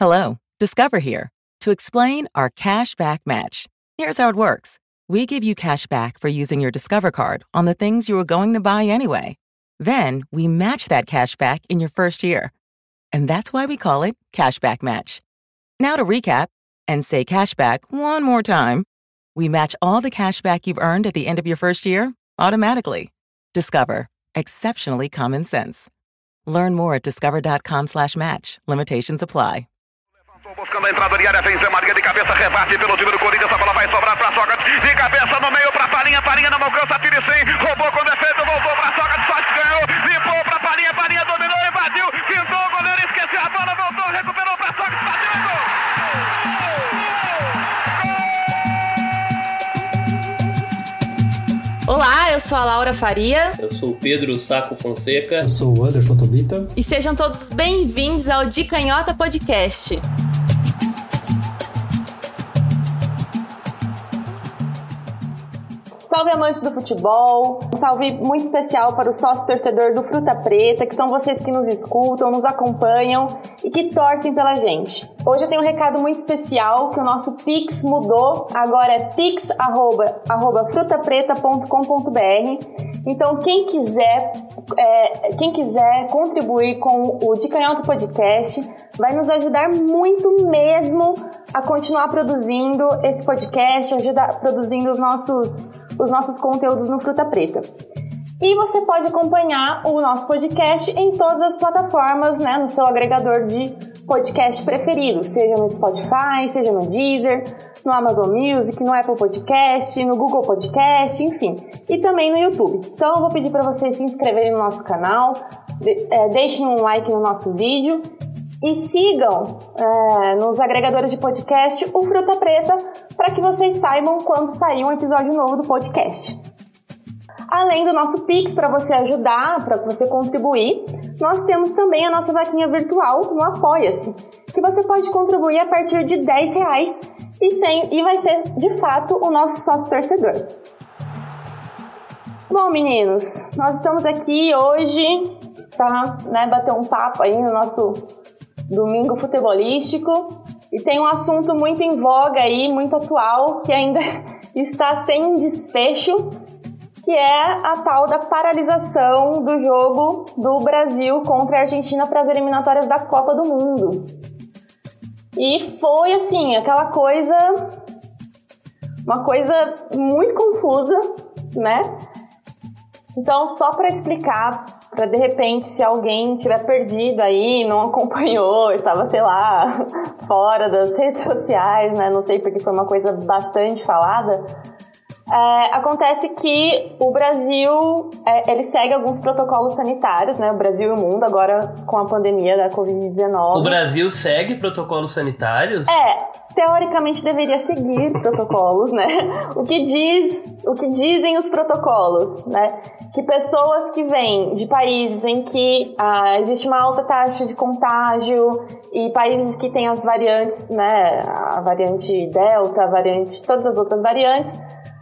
Hello, Discover here to explain our cash back match. Here's how it works we give you cash back for using your Discover card on the things you were going to buy anyway. Then we match that cash back in your first year. And that's why we call it Cashback Match. Now to recap and say cashback one more time. We match all the cashback you've earned at the end of your first year automatically. Discover. Exceptionally common sense. Learn more at discover.com slash match. Limitations apply. Buscando a entrada de área, vem Zé Maria de cabeça, rebate pelo time do Corinthians, a bola vai sobrar para Sócrates, de cabeça no meio para Farinha, Farinha não alcança, tira sem, roubou com defesa, voltou para Sócrates, Sócrates ganhou, limpou para Farinha, Farinha dominou, invadiu, pintou o goleiro, esqueceu a bola, voltou, recuperou para Sócrates, bateu, gol! Olá, eu sou a Laura Faria Eu sou o Pedro Saco Fonseca. Eu sou o Anderson Tobita. e sejam todos bem-vindos ao De Canhota Podcast. Salve amantes do futebol, um salve muito especial para o sócio torcedor do Fruta Preta, que são vocês que nos escutam, nos acompanham e que torcem pela gente. Hoje eu tenho um recado muito especial, que o nosso Pix mudou, agora é pix.frutapreta.com.br. Então quem quiser, é, quem quiser contribuir com o De Canhota Podcast, vai nos ajudar muito mesmo a continuar produzindo esse podcast, ajudar produzindo os nossos os nossos conteúdos no Fruta Preta. E você pode acompanhar o nosso podcast em todas as plataformas, né, no seu agregador de podcast preferido, seja no Spotify, seja no Deezer, no Amazon Music, no Apple Podcast, no Google Podcast, enfim, e também no YouTube. Então eu vou pedir para vocês se inscreverem no nosso canal, de- é, deixem um like no nosso vídeo e sigam é, nos agregadores de podcast o Fruta Preta para que vocês saibam quando sair um episódio novo do podcast. Além do nosso Pix para você ajudar, para você contribuir, nós temos também a nossa vaquinha virtual no Apoia-se, que você pode contribuir a partir de 10 reais e, sem, e vai ser de fato o nosso sócio torcedor. Bom, meninos, nós estamos aqui hoje para né, bater um papo aí no nosso domingo futebolístico e tem um assunto muito em voga aí, muito atual, que ainda está sem desfecho, que é a tal da paralisação do jogo do Brasil contra a Argentina para as eliminatórias da Copa do Mundo. E foi assim, aquela coisa uma coisa muito confusa, né? Então, só para explicar, para de repente, se alguém tiver perdido aí, não acompanhou, estava, sei lá, fora das redes sociais, né? Não sei porque foi uma coisa bastante falada. É, acontece que o Brasil é, ele segue alguns protocolos sanitários, né? O Brasil e o mundo agora com a pandemia da Covid-19. O Brasil segue protocolos sanitários? É, teoricamente deveria seguir protocolos, né? O que diz, o que dizem os protocolos, né? Que pessoas que vêm de países em que ah, existe uma alta taxa de contágio e países que têm as variantes, né? A variante Delta, a variante, todas as outras variantes,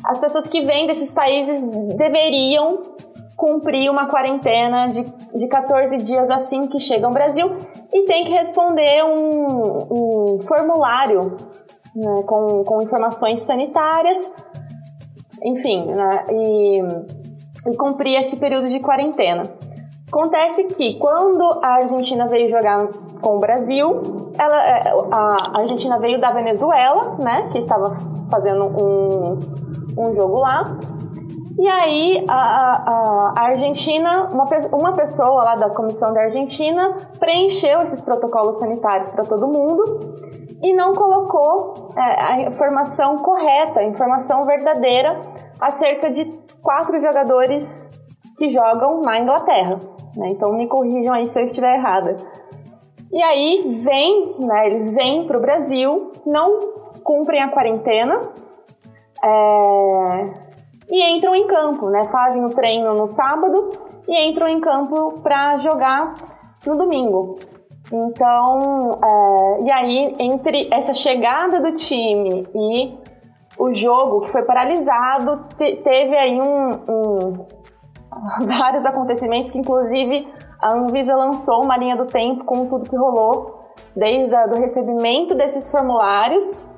as pessoas que vêm desses países deveriam cumprir uma quarentena de, de 14 dias assim que chegam ao Brasil e tem que responder um, um formulário né, com, com informações sanitárias, enfim, né, e, e cumprir esse período de quarentena. Acontece que quando a Argentina veio jogar com o Brasil, ela, é, a Argentina veio da Venezuela, né, que estava fazendo um, um jogo lá, e aí, a, a, a Argentina, uma, uma pessoa lá da comissão da Argentina preencheu esses protocolos sanitários para todo mundo e não colocou é, a informação correta, a informação verdadeira acerca de quatro jogadores que jogam na Inglaterra. né? Então, me corrijam aí se eu estiver errada. E aí, vem, né, eles vêm para o Brasil, não cumprem a quarentena, é, e entram em campo, né? Fazem o treino no sábado e entram em campo para jogar no domingo. Então, é, e aí, entre essa chegada do time e o jogo que foi paralisado, te- teve aí um, um- vários acontecimentos que, inclusive, a Anvisa lançou uma linha do tempo com tudo que rolou desde o recebimento desses formulários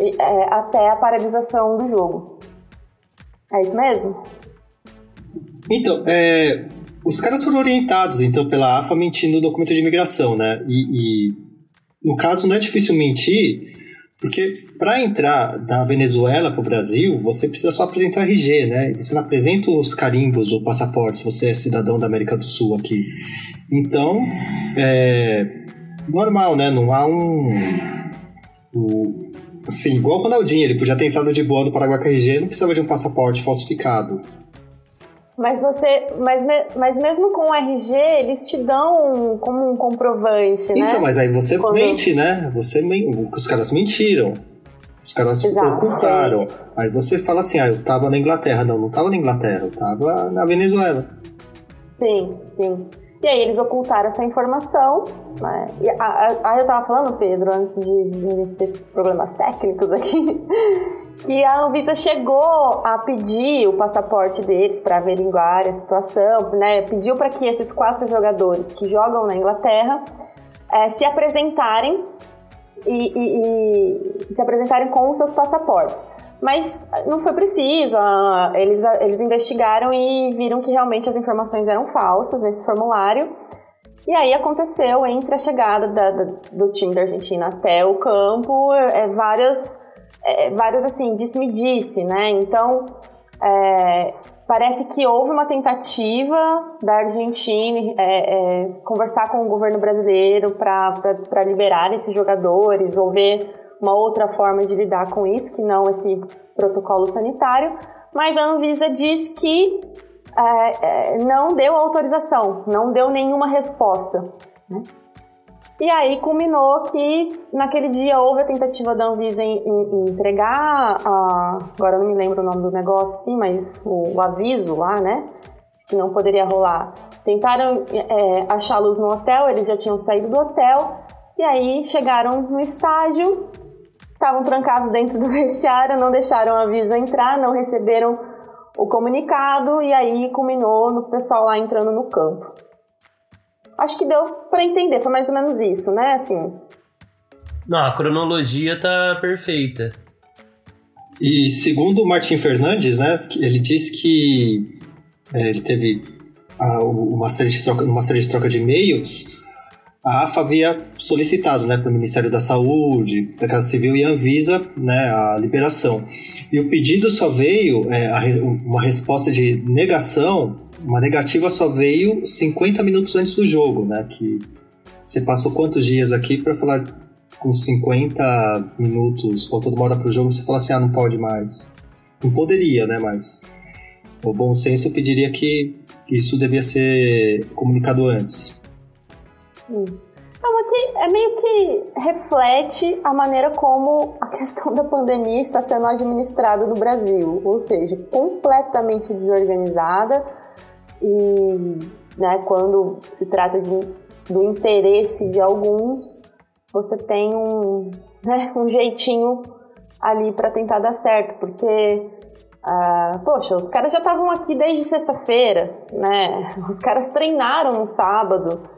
é, até a paralisação do jogo. É isso mesmo? Então, é, os caras foram orientados, então, pela AFA mentindo no documento de imigração, né? E, e no caso não é difícil mentir, porque para entrar da Venezuela para o Brasil, você precisa só apresentar RG, né? Você não apresenta os carimbos ou passaportes, você é cidadão da América do Sul aqui. Então, é normal, né? Não há um. um assim, igual o Ronaldinho, ele podia ter entrado de boa no Paraguai com RG, não precisava de um passaporte falsificado. Mas você, mas, mas mesmo com o RG, eles te dão como um comprovante, né? Então, mas aí você Quando... mente, né? Você os caras mentiram. Os caras Exato, ocultaram. Aí você fala assim, ah, eu tava na Inglaterra. Não, não tava na Inglaterra, eu tava na Venezuela. Sim, sim. E aí eles ocultaram essa informação, né? E eu tava falando, Pedro, antes de, de a gente ter esses problemas técnicos aqui, que a Anvisa chegou a pedir o passaporte deles para averiguar a situação, né? Pediu para que esses quatro jogadores que jogam na Inglaterra é, se apresentarem e, e, e, se apresentarem com os seus passaportes. Mas não foi preciso, eles, eles investigaram e viram que realmente as informações eram falsas nesse formulário. E aí aconteceu entre a chegada da, da, do time da Argentina até o campo é, várias é, várias assim, disse-me-disse, né? Então, é, parece que houve uma tentativa da Argentina é, é conversar com o governo brasileiro para liberar esses jogadores ou ver uma outra forma de lidar com isso, que não esse protocolo sanitário, mas a Anvisa diz que é, é, não deu autorização, não deu nenhuma resposta. Né? E aí culminou que naquele dia houve a tentativa da Anvisa em, em, em entregar, a, agora não me lembro o nome do negócio, sim, mas o, o aviso lá, né? Que não poderia rolar. Tentaram é, achá-los no hotel, eles já tinham saído do hotel, e aí chegaram no estádio, estavam trancados dentro do vestiário, não deixaram a Visa entrar, não receberam o comunicado, e aí culminou no pessoal lá entrando no campo. Acho que deu para entender, foi mais ou menos isso, né? Assim. Não, a cronologia tá perfeita. E segundo o Martin Fernandes, né, ele disse que é, ele teve a, uma, série de troca, uma série de troca de e-mails. A AFA havia solicitado né, para o Ministério da Saúde, da Casa Civil e Anvisa né, a liberação. E o pedido só veio, é, a, uma resposta de negação uma negativa só veio 50 minutos antes do jogo, né? Que você passou quantos dias aqui para falar com 50 minutos, faltando uma hora pro jogo, você fala assim, ah, não pode mais. Não poderia, né? Mas o bom senso pediria que isso devia ser comunicado antes. É, é meio que reflete a maneira como a questão da pandemia está sendo administrada no Brasil, ou seja, completamente desorganizada, e né, quando se trata de, do interesse de alguns, você tem um, né, um jeitinho ali para tentar dar certo, porque ah, poxa, os caras já estavam aqui desde sexta-feira, né? Os caras treinaram no sábado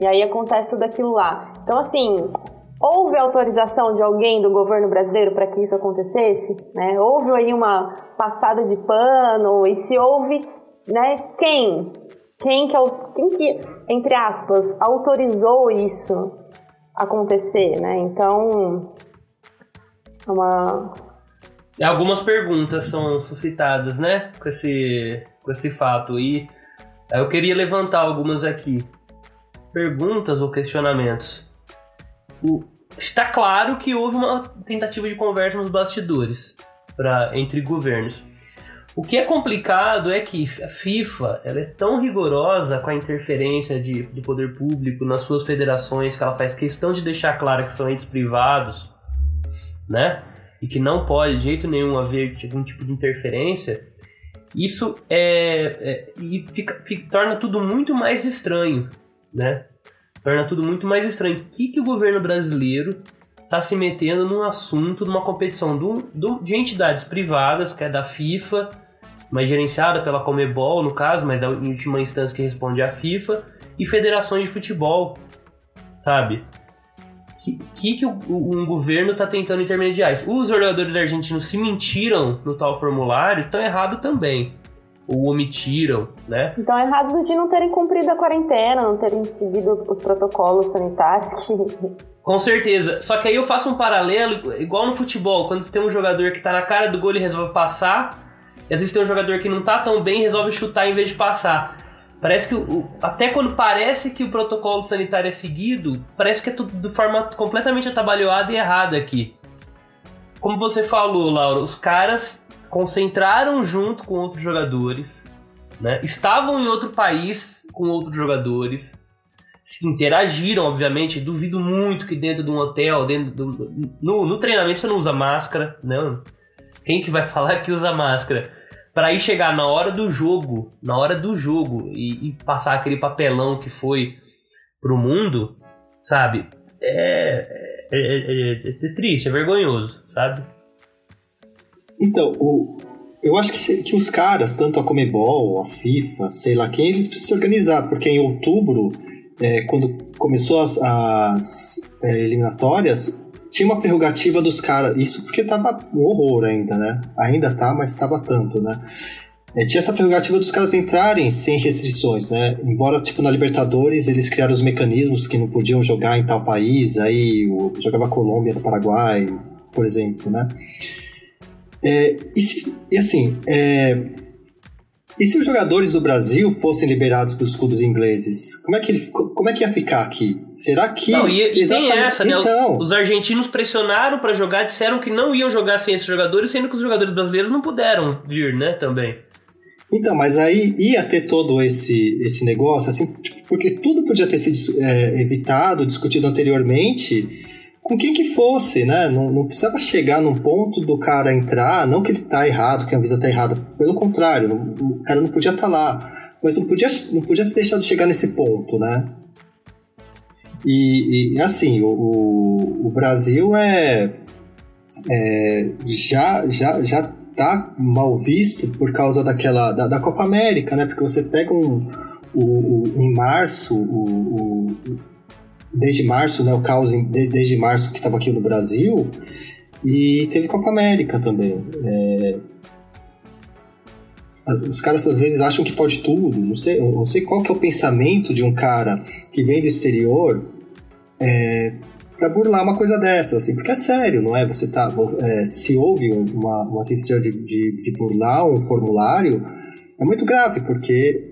e aí acontece tudo aquilo lá. Então, assim, houve autorização de alguém do governo brasileiro para que isso acontecesse, né? Houve aí uma passada de pano e se houve né? Quem? Quem que, quem que, entre aspas, autorizou isso acontecer, né? Então, é uma... Algumas perguntas são suscitadas, né? Com esse, com esse fato. E eu queria levantar algumas aqui. Perguntas ou questionamentos. O, está claro que houve uma tentativa de conversa nos bastidores pra, entre governos. O que é complicado é que a FIFA ela é tão rigorosa com a interferência de, do poder público nas suas federações que ela faz questão de deixar claro que são entes privados, né? E que não pode de jeito nenhum haver algum tipo de interferência. Isso é, é e fica, fica, torna tudo muito mais estranho, né? Torna tudo muito mais estranho. O que, que o governo brasileiro está se metendo num assunto, numa competição do, do, de entidades privadas, que é da FIFA, mas gerenciada pela Comebol, no caso, mas é em última instância que responde à FIFA, e federações de futebol, sabe? que, que, que o, um governo está tentando intermediar? Os jogadores argentinos se mentiram no tal formulário, estão errado também. Ou omitiram, né? Então errados de não terem cumprido a quarentena, não terem seguido os protocolos sanitários que com certeza. Só que aí eu faço um paralelo, igual no futebol, quando você tem um jogador que tá na cara do gol e resolve passar, e às vezes tem um jogador que não tá tão bem e resolve chutar em vez de passar. Parece que o, até quando parece que o protocolo sanitário é seguido, parece que é tudo de forma completamente atabalhoada e errada aqui. Como você falou, Laura, os caras concentraram junto com outros jogadores, né? Estavam em outro país com outros jogadores, interagiram, obviamente. Duvido muito que dentro de um hotel, dentro do, no, no treinamento você não usa máscara, não. Quem que vai falar que usa máscara? Para ir chegar na hora do jogo, na hora do jogo e, e passar aquele papelão que foi pro mundo, sabe? É, é, é, é, é triste, é vergonhoso, sabe? Então, o, eu acho que, que os caras, tanto a Comebol, a FIFA, sei lá quem, eles precisam se organizar, porque em outubro é, quando começou as, as é, eliminatórias, tinha uma prerrogativa dos caras. Isso porque tava um horror ainda, né? Ainda tá, mas tava tanto, né? É, tinha essa prerrogativa dos caras entrarem sem restrições, né? Embora, tipo, na Libertadores eles criaram os mecanismos que não podiam jogar em tal país, aí o, jogava Colômbia no Paraguai, por exemplo, né? É, e, se, e assim, é, e se os jogadores do Brasil fossem liberados pelos clubes ingleses? Como é que, ele, como é que ia ficar aqui? Será que. Não, e, e tem essa, né? Então... Os, os argentinos pressionaram para jogar, disseram que não iam jogar sem esses jogadores, sendo que os jogadores brasileiros não puderam vir, né? Também. Então, mas aí ia ter todo esse, esse negócio, assim, tipo, porque tudo podia ter sido é, evitado, discutido anteriormente com quem que fosse, né? Não, não, precisava chegar num ponto do cara entrar, não que ele tá errado, que a Anvisa tá errada, pelo contrário, não, o cara não podia estar tá lá, mas não podia, não podia ter deixado chegar nesse ponto, né? E, e assim, o, o Brasil é, é, já, já, já tá mal visto por causa daquela da, da Copa América, né? Porque você pega um, o, o em março o, o desde março, né? O caos desde, desde março que estava aqui no Brasil. E teve Copa América também. É... Os caras às vezes acham que pode tudo. Não sei, não sei qual que é o pensamento de um cara que vem do exterior é, para burlar uma coisa dessa, assim, porque é sério, não é? Você tá, é, se houve uma, uma tentativa de, de, de burlar um formulário, é muito grave, porque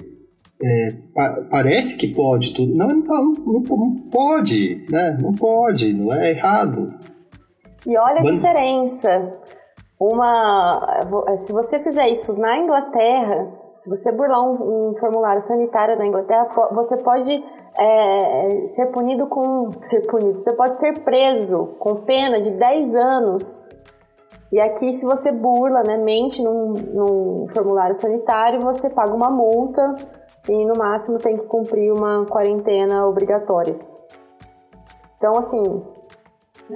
é, pa parece que pode tudo. Não, não, não, não, pode, né? Não pode, não é errado. E olha Mas... a diferença. Uma, se você fizer isso na Inglaterra, se você burlar um, um formulário sanitário na Inglaterra, você pode é, ser punido com. Ser punido, você pode ser preso com pena de 10 anos. E aqui, se você burla, né, mente num, num formulário sanitário, você paga uma multa e no máximo tem que cumprir uma quarentena obrigatória. Então, assim,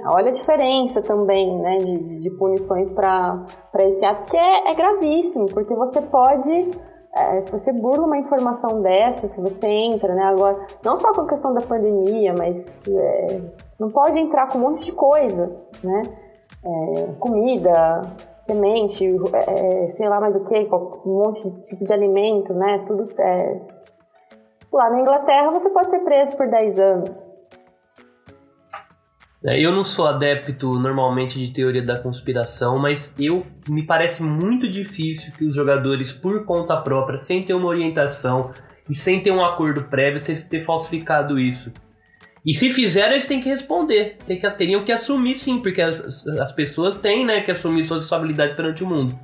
olha a diferença também né, de, de punições para esse ato, que é, é, gravíssimo, porque você pode, é, se você burla uma informação dessa, se você entra, né, agora, não só com a questão da pandemia, mas é, não pode entrar com um monte de coisa, né? É, comida, semente, é, sei lá mais o que, um monte de tipo de alimento, né? Tudo. É... Lá na Inglaterra você pode ser preso por 10 anos. É, eu não sou adepto normalmente de teoria da conspiração, mas eu me parece muito difícil que os jogadores, por conta própria, sem ter uma orientação e sem ter um acordo prévio, ter, ter falsificado isso. E se fizeram, eles têm que responder. Tem que, teriam que assumir sim, porque as, as pessoas têm né, que assumir sua responsabilidade perante o mundo.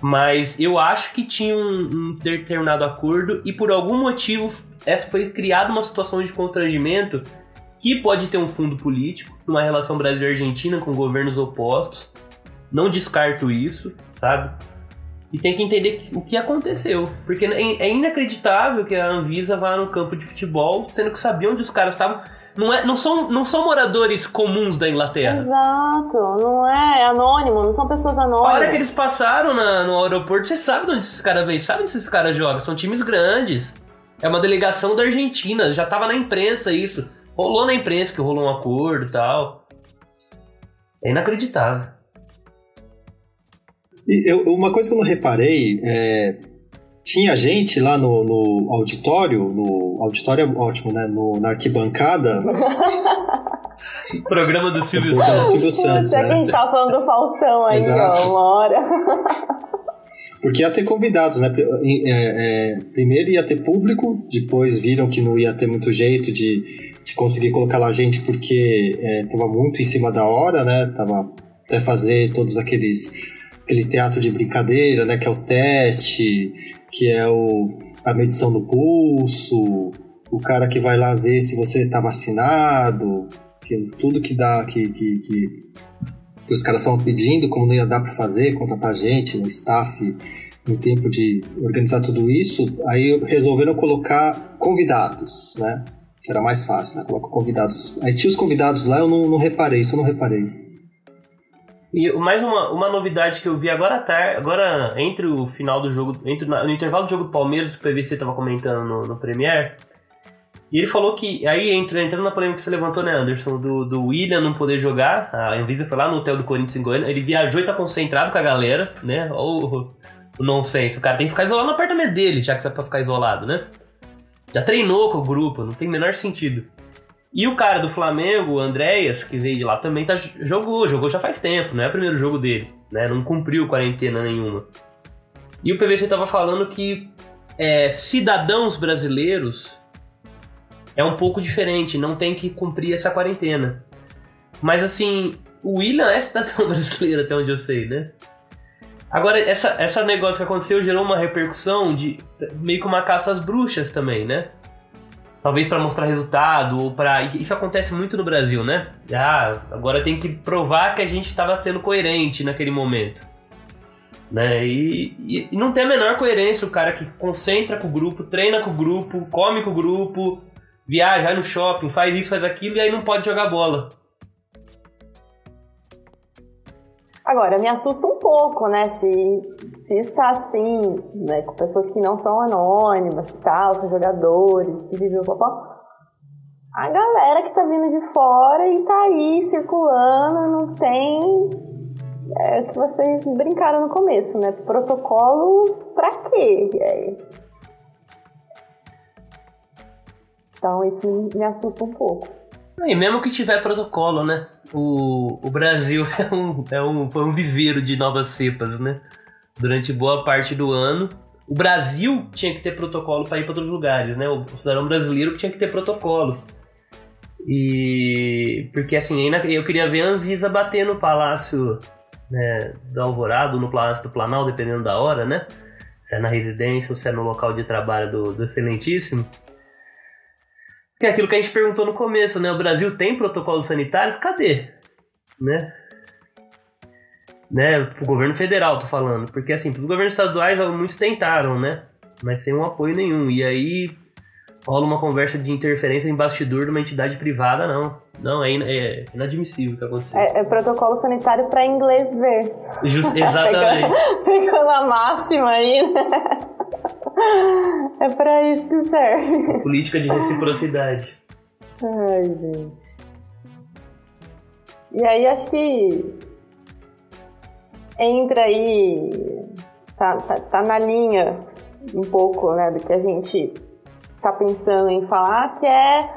Mas eu acho que tinha um, um, determinado acordo e por algum motivo essa foi criada uma situação de constrangimento que pode ter um fundo político, uma relação Brasil-Argentina com governos opostos. Não descarto isso, sabe? E tem que entender o que aconteceu. Porque é, é inacreditável que a Anvisa vá no campo de futebol, sendo que sabia onde os caras estavam. Não, é, não, são, não são moradores comuns da Inglaterra. Exato, não é, é anônimo, não são pessoas anônimas. A hora que eles passaram na, no aeroporto, você sabe de onde esses caras vêm, sabe onde esses caras jogam. São times grandes. É uma delegação da Argentina, já tava na imprensa isso. Rolou na imprensa que rolou um acordo e tal. É inacreditável. Eu, uma coisa que eu não reparei é. Tinha gente lá no, no auditório, no auditório é ótimo, né? No, na arquibancada. Programa do Silvio Santos. Silvio Santos. É né? que a gente tava falando do Faustão aí, Exato. ó, uma hora. Porque ia ter convidados, né? É, é, primeiro ia ter público, depois viram que não ia ter muito jeito de, de conseguir colocar lá gente porque é, tava muito em cima da hora, né? Tava até fazer todos aqueles aquele teatro de brincadeira, né? Que é o teste, que é o, a medição do pulso, o cara que vai lá ver se você está vacinado, que, tudo que dá, que, que, que, que os caras estavam pedindo, como não ia dar para fazer, contratar gente, o staff em tempo de organizar tudo isso, aí resolveram colocar convidados, né? Que era mais fácil, né? Coloca convidados. Aí tinha os convidados lá, eu não, não reparei, isso eu não reparei. E mais uma, uma novidade que eu vi agora tarde, agora entre o final do jogo, entre no intervalo do jogo do Palmeiras, o PVC estava comentando no, no Premier, e ele falou que, aí entra, entrando na polêmica que você levantou, né, Anderson, do, do William não poder jogar, a Anvisa foi lá no hotel do Corinthians em Goiânia, ele viajou e tá concentrado com a galera, né, ou o nonsense, o cara tem que ficar isolado no apartamento dele, já que vai pra ficar isolado, né. Já treinou com o grupo, não tem o menor sentido. E o cara do Flamengo, o Andréas, que veio de lá também, tá, jogou, jogou já faz tempo, não é o primeiro jogo dele, né? Não cumpriu quarentena nenhuma. E o PVC tava falando que é, cidadãos brasileiros é um pouco diferente, não tem que cumprir essa quarentena. Mas assim, o William é cidadão brasileiro, até onde eu sei, né? Agora, essa, essa negócio que aconteceu gerou uma repercussão de meio que uma caça às bruxas também, né? Talvez para mostrar resultado ou para isso acontece muito no Brasil, né? Ah, agora tem que provar que a gente estava sendo coerente naquele momento, né? E, e, e, não tem a menor coerência o cara que concentra com o grupo, treina com o grupo, come com o grupo, viaja, vai no shopping, faz isso, faz aquilo e aí não pode jogar bola. Agora, me assusta um pouco, né? Se, se está assim, né? Com pessoas que não são anônimas e tal, são jogadores, que vivem o papão. A galera que tá vindo de fora e tá aí circulando, não tem. É o que vocês brincaram no começo, né? Protocolo pra quê? Então isso me assusta um pouco. E mesmo que tiver protocolo, né? O, o Brasil é um, é um, foi um viveiro de novas cepas, né? Durante boa parte do ano. O Brasil tinha que ter protocolo para ir para outros lugares, né? O cidadão brasileiro tinha que ter protocolo. E. Porque assim, eu queria ver a Anvisa bater no Palácio né, do Alvorado, no Palácio do Planalto, dependendo da hora, né? Se é na residência ou se é no local de trabalho do, do Excelentíssimo que é aquilo que a gente perguntou no começo, né? O Brasil tem protocolos sanitários? Cadê? Né? Né? O governo federal, tô falando. Porque assim, os governos estaduais, muitos tentaram, né? Mas sem um apoio nenhum. E aí rola uma conversa de interferência em bastidor de uma entidade privada, não. Não, é, é inadmissível o que aconteceu. É, é protocolo sanitário para inglês ver. Just, exatamente. pegando, a máxima aí, né? É pra isso que serve. Política de reciprocidade. Ai, gente. E aí acho que entra aí. Tá, tá, tá na linha um pouco né, do que a gente tá pensando em falar, que é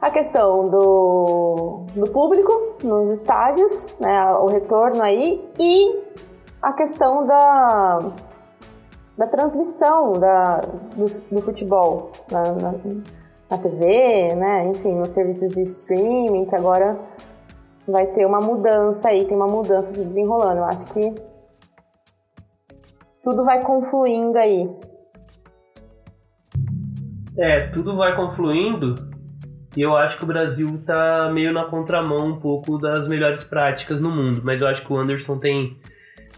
a questão do, do público nos estádios, né, o retorno aí, e a questão da da transmissão da, do, do futebol na, na, na, TV, né? Enfim, nos serviços de streaming, que agora vai ter uma mudança aí, tem uma mudança se desenrolando. Eu acho que tudo vai confluindo aí. É, tudo vai confluindo e eu acho que o Brasil tá meio na contramão um pouco das melhores práticas no mundo, mas eu acho que o Anderson tem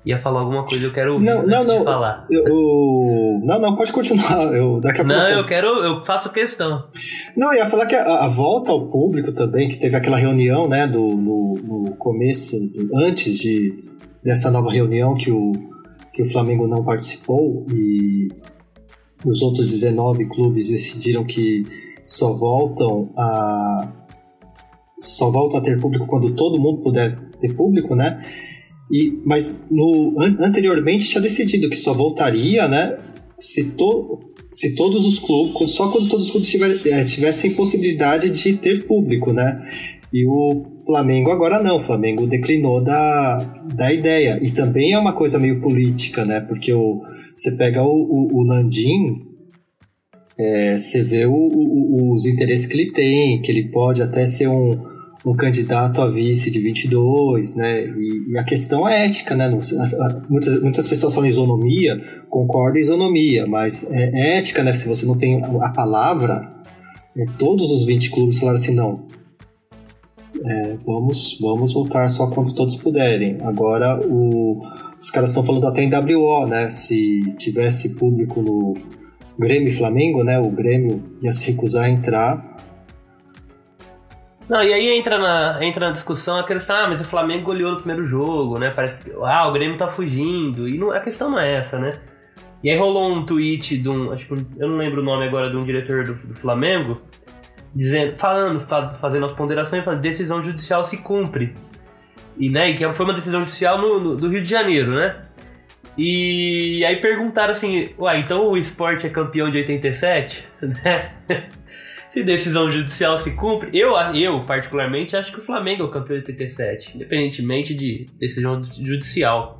ia falar alguma coisa, eu quero não, não, não, falar. Eu, não, não, pode continuar. Eu, daqui a pouco não, eu, eu quero, eu faço questão. Não, eu ia falar que a, a, volta ao público também, que teve aquela reunião, né, do, no, no começo, do, antes de, dessa nova reunião que o, que o Flamengo não participou e os outros 19 clubes decidiram que só voltam a, só volta a ter público quando todo mundo puder ter público, né? E, mas no, an, anteriormente tinha decidido que só voltaria, né? Se, to, se todos os clubes, só quando todos os clubes tiver, é, tivessem possibilidade de ter público, né? E o Flamengo agora não, o Flamengo declinou da, da ideia. E também é uma coisa meio política, né? Porque o, você pega o, o, o Landim, é, você vê o, os interesses que ele tem, que ele pode até ser um, um candidato a vice de 22, né? E, e a questão é ética, né? Muitas, muitas pessoas falam isonomia, concordo isonomia, mas é, é ética, né? Se você não tem a palavra, é, todos os 20 clubes falaram assim, não, é, vamos, vamos voltar só quando todos puderem. Agora o, os caras estão falando até em WO, né? Se tivesse público no Grêmio e Flamengo, né? O Grêmio ia se recusar a entrar. Não, e aí entra na, entra na discussão a questão, ah, mas o Flamengo goleou no primeiro jogo, né? Parece que, ah, o Grêmio tá fugindo. E não, a questão não é essa, né? E aí rolou um tweet de um, acho que eu não lembro o nome agora, de um diretor do, do Flamengo, dizendo, falando, fazendo as ponderações, falando, decisão judicial se cumpre. E, né, e que foi uma decisão judicial no, no, do Rio de Janeiro, né? E aí perguntaram assim, uai, então o esporte é campeão de 87? Né? Se decisão judicial se cumpre, eu, eu particularmente acho que o Flamengo é o campeão de 87, independentemente de decisão judicial.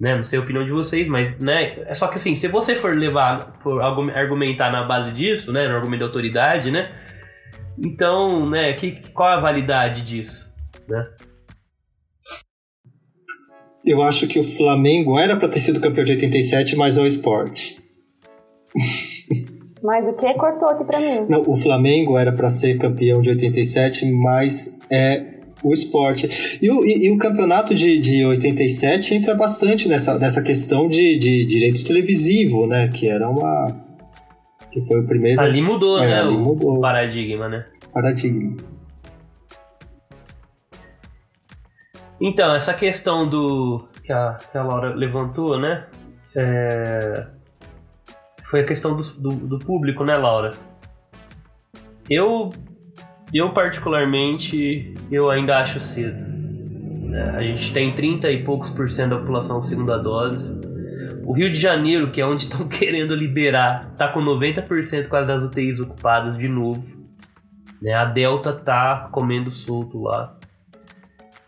Né? Não sei a opinião de vocês, mas né? é só que assim, se você for levar, for argumentar na base disso, né, no argumento da autoridade, né, então, né, que, qual a validade disso, né? Eu acho que o Flamengo era para ter sido campeão de 87, mas é o esporte. Mas o que cortou aqui para mim? Não, o Flamengo era para ser campeão de 87, mas é o esporte. E o, e, e o campeonato de, de 87 entra bastante nessa, nessa questão de, de direito televisivo, né? Que era uma que foi o primeiro. Ali mudou, é, né? Ali o mudou. paradigma, né? Paradigma. Então, essa questão do. que a, que a Laura levantou, né? É, foi a questão do, do, do, público, né, Laura? Eu. Eu, particularmente, eu ainda acho cedo. Né? A gente tem 30 e poucos por cento da população segunda dose o Rio de Janeiro, que é onde estão querendo liberar, tá com 90% quase das UTIs ocupadas de novo. Né? A Delta tá comendo solto lá.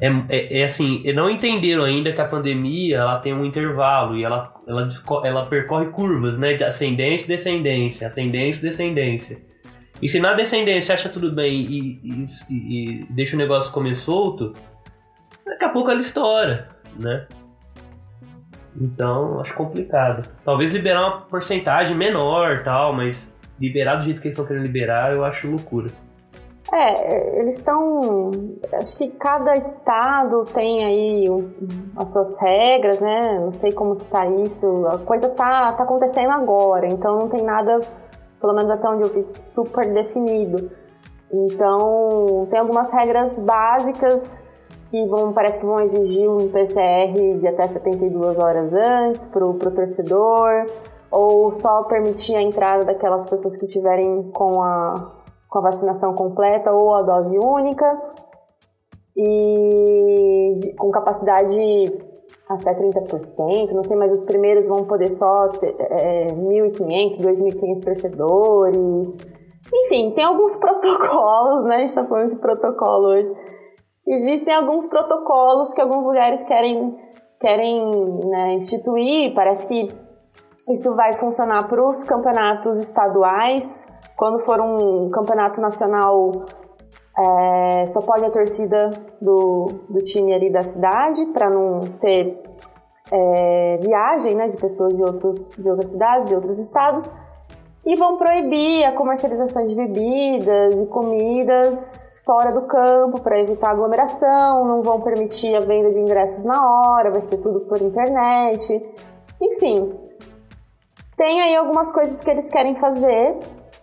É, é, é, assim, não entenderam ainda que a pandemia ela tem um intervalo e ela, ela, ela percorre curvas, né? De ascendência descendência, ascendência descendência. E se na descendência acha tudo bem e, e, e, e deixa o negócio comer solto, daqui a pouco ela estoura, né? Então, acho complicado. Talvez liberar uma porcentagem menor tal, mas liberar do jeito que eles estão querendo liberar, eu acho loucura. É, eles estão. Acho que cada estado tem aí as suas regras, né? Não sei como que tá isso. A coisa tá, tá acontecendo agora, então não tem nada, pelo menos até onde eu vi, super definido. Então, tem algumas regras básicas que vão, parece que vão exigir um PCR de até 72 horas antes para o torcedor, ou só permitir a entrada daquelas pessoas que tiverem com a, com a vacinação completa ou a dose única, e com capacidade até 30%, não sei, mas os primeiros vão poder só ter é, 1.500, 2.500 torcedores. Enfim, tem alguns protocolos, né? A gente tá falando de protocolo hoje existem alguns protocolos que alguns lugares querem, querem né, instituir. Parece que isso vai funcionar para os campeonatos estaduais. Quando for um campeonato nacional, é, só pode a torcida do, do time ali da cidade, para não ter é, viagem né, de pessoas de, outros, de outras cidades, de outros estados e vão proibir a comercialização de bebidas e comidas fora do campo para evitar aglomeração, não vão permitir a venda de ingressos na hora, vai ser tudo por internet. Enfim, tem aí algumas coisas que eles querem fazer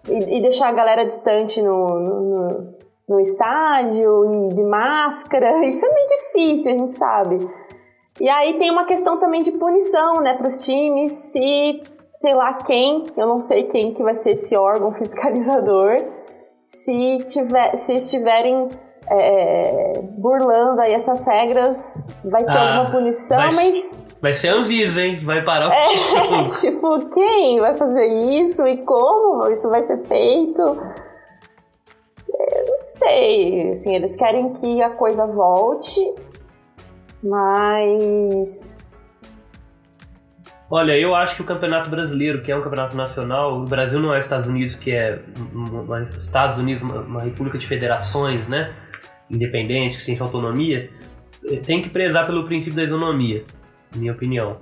e, e deixar a galera distante no, no, no estádio e de máscara. Isso é meio difícil, a gente sabe. E aí tem uma questão também de punição, né, para os times se sei lá quem, eu não sei quem que vai ser esse órgão fiscalizador, se, tiver, se estiverem é, burlando aí essas regras, vai ter Ah, alguma punição, vai- mas Vai ser a Anvisa, hein? Vai parar o é, tipo, quem vai fazer isso e como isso vai ser feito? Eu não sei, assim, eles querem que a coisa volte, mas Olha, eu acho que o Campeonato Brasileiro, que é um campeonato nacional, o Brasil não é os Estados Unidos, que é uma, Estados Unidos, uma, uma república de federações, né? Independentes, que tem autonomia, eh, tem que prezar pelo princípio da isonomia, minha opinião.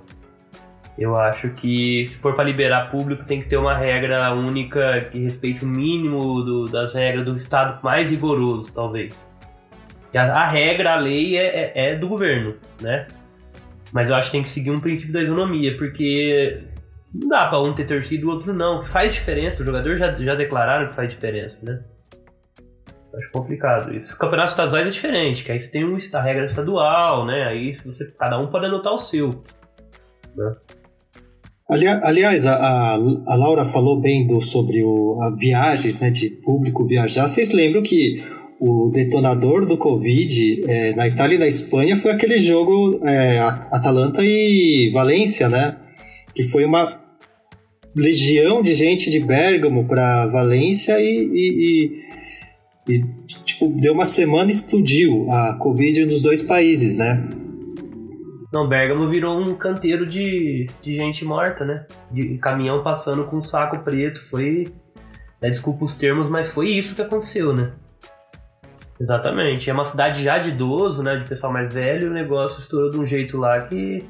Eu acho que se for para liberar público, tem que ter uma regra única que respeite o mínimo do- das regras do Estado mais rigoroso, talvez. A, a regra, a lei é, é- é do governo, né? Mas eu acho que tem que seguir um princípio da isonomia, porque não dá pra um ter torcido e o outro não. Que faz diferença, os jogadores já, já declararam que faz diferença, né? Acho complicado isso. Campeonato estaduais é diferente, que aí você tem um, a regra estadual, né? Aí você, cada um pode adotar o seu. Ali- aliás, a, a, a Laura falou bem do, sobre o, a viagens, né, de público viajar. Vocês lembram que o detonador do Covid é, na Itália e na Espanha foi aquele jogo é, Atalanta e Valência, né? Que foi uma legião de gente de Bérgamo para Valência e, e, e, e, tipo, deu uma semana e explodiu a Covid nos dois países, né? Não, Bergamo virou um canteiro de, de gente morta, né? De caminhão passando com um saco preto. Foi. né, desculpa os termos, mas foi isso que aconteceu, né? Exatamente. É uma cidade já de idoso, né? De pessoal mais velho, e o negócio estourou de um jeito lá que.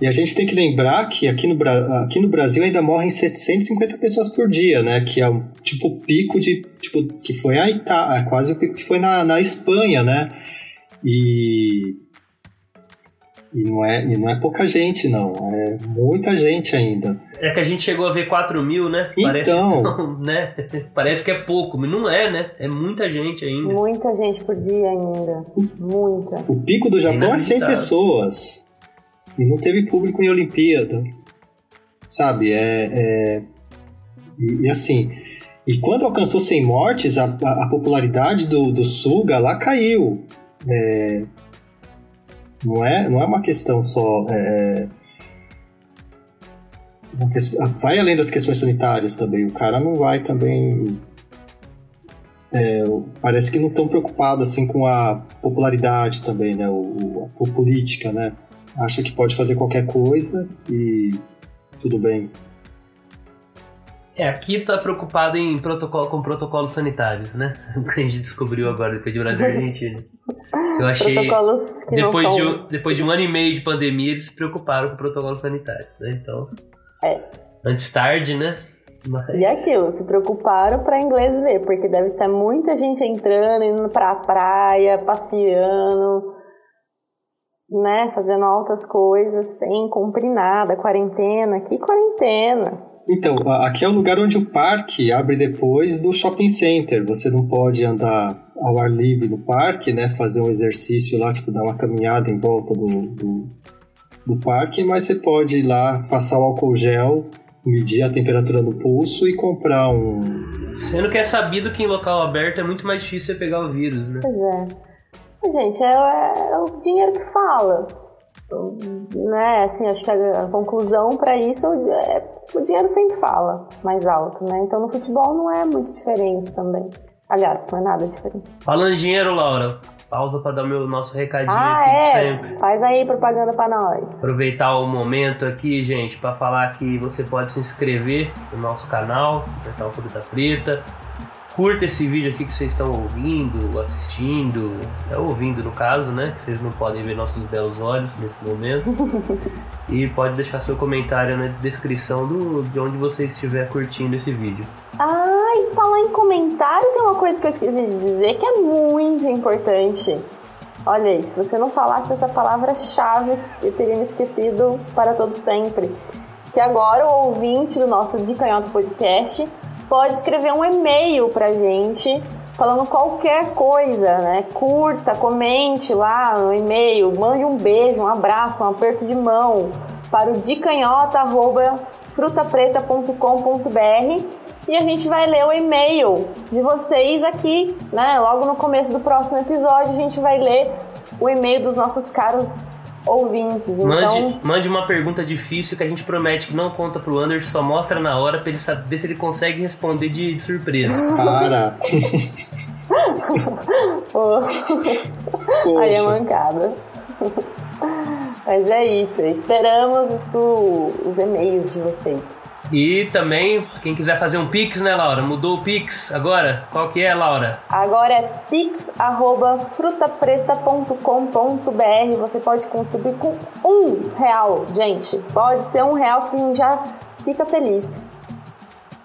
E a gente tem que lembrar que aqui no, Bra- aqui no Brasil ainda morrem 750 pessoas por dia, né? Que é tipo o pico de. Tipo, que foi a Itália, quase o pico que foi na, na Espanha, né? E. E não, é, e não é pouca gente, não. É muita gente ainda. É que a gente chegou a ver 4 mil, né? Parece, Então. não, né? Parece que é pouco, mas não é, né? É muita gente ainda. muita gente por dia ainda. Muita. O pico do Japão é 100 Inacreditável. pessoas. E não teve público em Olimpíada. Sabe? É. é- E, e assim. E quando alcançou 100 mortes, a, a- a popularidade do, do Suga lá caiu. É, não, é, não é uma questão só. é, uma questão- vai além das questões sanitárias também. O cara não vai também. é, parece que não estão preocupados assim com a popularidade também, né? O, o- a política, né? Acha que pode fazer qualquer coisa e tudo bem. É, aqui tá preocupado em protocolo, com protocolos sanitários, né? O que a gente descobriu agora depois de Brasil e Argentina. Eu achei. Protocolos que Depois não de, são... um, depois de um ano e meio de pandemia, eles se preocuparam com o protocolo sanitário, né? Então. É. Antes tarde, né? Mas- E aquilo, se preocuparam pra inglês ver, porque deve ter muita gente entrando, indo pra praia, passeando, né? Fazendo altas coisas sem cumprir nada, quarentena. Que quarentena? Então, aqui é o lugar onde o parque abre depois do shopping center. Você não pode andar ao ar livre no parque, né? Fazer um exercício lá, tipo, dar uma caminhada em volta do, do, do parque, mas você pode ir lá passar o álcool gel, medir a temperatura no pulso e comprar um. Sendo que é sabido que em local aberto é muito mais difícil você pegar o vírus, né? Pois é. Gente, é, é o dinheiro que fala. Né, assim, acho que a, a conclusão pra isso é o dinheiro sempre fala mais alto, né? Então no futebol não é muito diferente também. Aliás, não é nada diferente. Falando em dinheiro, Laura, pausa pra dar o nosso recadinho Ah, aqui de é? sempre. Faz aí propaganda pra nós. Aproveitar o momento aqui, gente, para falar que você pode se inscrever no nosso canal, apertar o Fruta Preta. Curta esse vídeo aqui que vocês estão ouvindo, assistindo, é, ouvindo no caso, né? Que vocês não podem ver nossos belos olhos nesse momento. e pode deixar seu comentário na descrição do, de onde você estiver curtindo esse vídeo. Ah, e falar em comentário, tem uma coisa que eu esqueci de dizer que é muito importante. Olha aí, se você não falasse essa palavra-chave, eu teria me esquecido para todo sempre. Que agora o ouvinte do nosso De Canhoto Podcast pode escrever um e-mail pra gente falando qualquer coisa, né? Curta, comente lá no e-mail, mande um beijo, um abraço, um aperto de mão para o dicanhota@frutapreta.com.br e a gente vai ler o e-mail de vocês aqui, né? Logo no começo do próximo episódio a gente vai ler o e-mail dos nossos caros ouvintes. Então... Mande, mande uma pergunta difícil que a gente promete que não conta pro Anderson, só mostra na hora pra ele saber se ele consegue responder de, de surpresa. Para! Aí é mancada. Mas é isso, esperamos isso, os e-mails de vocês. E também, quem quiser fazer um Pix, né, Laura? Mudou o Pix agora? Qual que é, Laura? Agora é pix.frutapreta.com.br. Você pode contribuir com um real, gente. Pode ser um real que já fica feliz.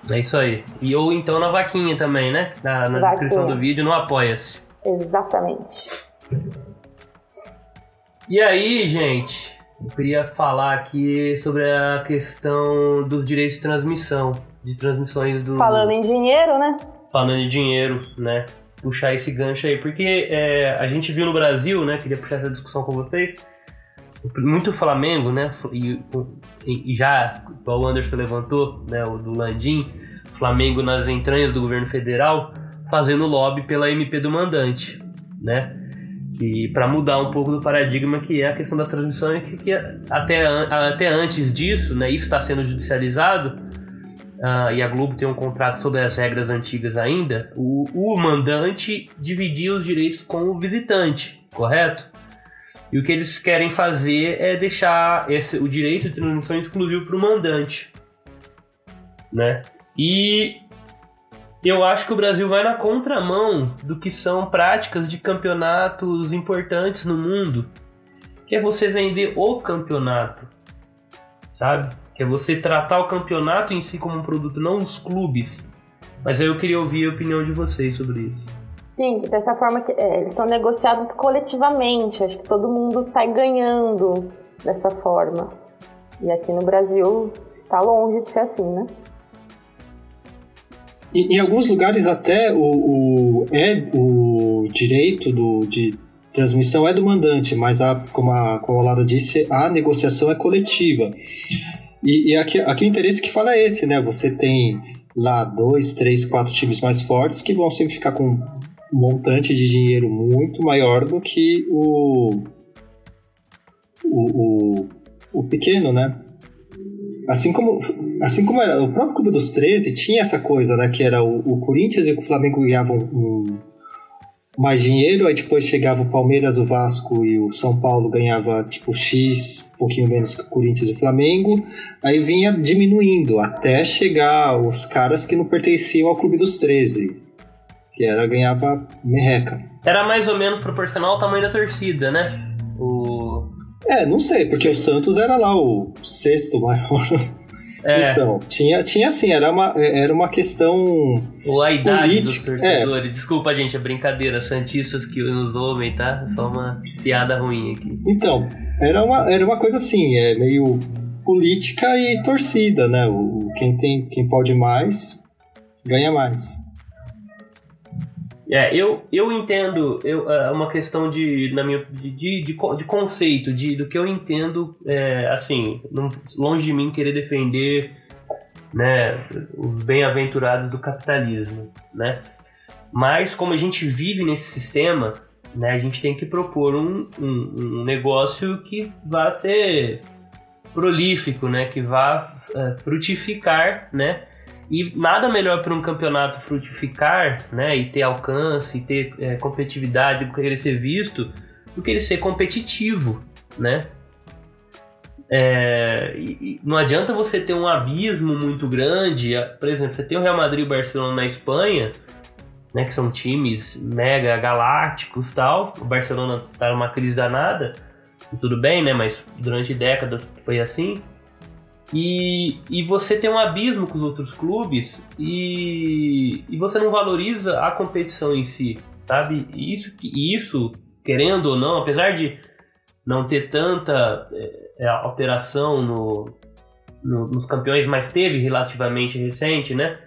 É isso aí. E ou então na vaquinha também, né? Na, na descrição do vídeo, no Apoia-se. Exatamente. E aí, gente, eu queria falar aqui sobre a questão dos direitos de transmissão, de transmissões do. Falando em dinheiro, né? Falando em dinheiro, né? Puxar esse gancho aí, porque é, a gente viu no Brasil, né? Queria puxar essa discussão com vocês. Muito Flamengo, né? E, e já, o Anderson levantou, né? O do Landim, Flamengo nas entranhas do governo federal, fazendo lobby pela MP do mandante, né? E para mudar um pouco do paradigma que é a questão da transmissão que, que até, até antes disso, né, isso está sendo judicializado uh, e a Globo tem um contrato sobre as regras antigas ainda, o, o mandante dividia os direitos com o visitante, correto? E o que eles querem fazer é deixar esse, o direito de transmissão exclusivo para o mandante, né? E eu acho que o Brasil vai na contramão do que são práticas de campeonatos importantes no mundo, que é você vender o campeonato, sabe? Que é você tratar o campeonato em si como um produto, não os clubes. Mas aí eu queria ouvir a opinião de vocês sobre isso. Sim, dessa forma que é, eles são negociados coletivamente. Acho que todo mundo sai ganhando dessa forma. E aqui no Brasil está longe de ser assim, né? Em, em alguns lugares até o, o, é o direito do, de transmissão é do mandante, mas a, como, a, como a Lara disse, a negociação é coletiva. E, e aqui, aqui o interesse que fala é esse, né? Você tem lá dois, três, quatro times mais fortes que vão sempre ficar com um montante de dinheiro muito maior do que o, o, o, o pequeno, né? Assim como, assim como era o próprio Clube dos 13 tinha essa coisa, né? Que era o, o Corinthians e o Flamengo ganhavam um, mais dinheiro, aí depois chegava o Palmeiras, o Vasco e o São Paulo ganhava tipo X, um pouquinho menos que o Corinthians e o Flamengo, aí vinha diminuindo até chegar os caras que não pertenciam ao Clube dos 13, que era ganhava merreca. Era mais ou menos proporcional ao tamanho da torcida, né? O é, não sei, porque o Santos era lá o sexto maior. É. Então, tinha, tinha assim, era uma, era uma questão. Ou a idade política. dos torcedores. É. Desculpa, gente, é brincadeira. Santistas que nos ouvem, tá? É só uma piada ruim aqui. Então, era uma, era uma coisa assim, é meio política e torcida, né? O, quem, tem, quem pode mais, ganha mais. É, eu, eu entendo eu, é uma questão de, na minha, de, de, de conceito, de, do que eu entendo, é, assim, longe de mim querer defender né, os bem-aventurados do capitalismo, né? Mas como a gente vive nesse sistema, né, a gente tem que propor um, um, um negócio que vá ser prolífico, né, que vá uh, frutificar, né, e nada melhor para um campeonato frutificar, né, e ter alcance, e ter é, competitividade, querer ser visto, do que ele ser competitivo, né? É, e, não adianta você ter um abismo muito grande, por exemplo, você tem o Real Madrid e o Barcelona na Espanha, né, que são times mega galácticos tal. O Barcelona tá numa crise danada, tudo bem, né, mas durante décadas foi assim. E, e você tem um abismo com os outros clubes e, e você não valoriza a competição em si, sabe? E isso, isso, querendo ou não, apesar de não ter tanta é, alteração no, no, nos campeões, mas teve relativamente recente, né?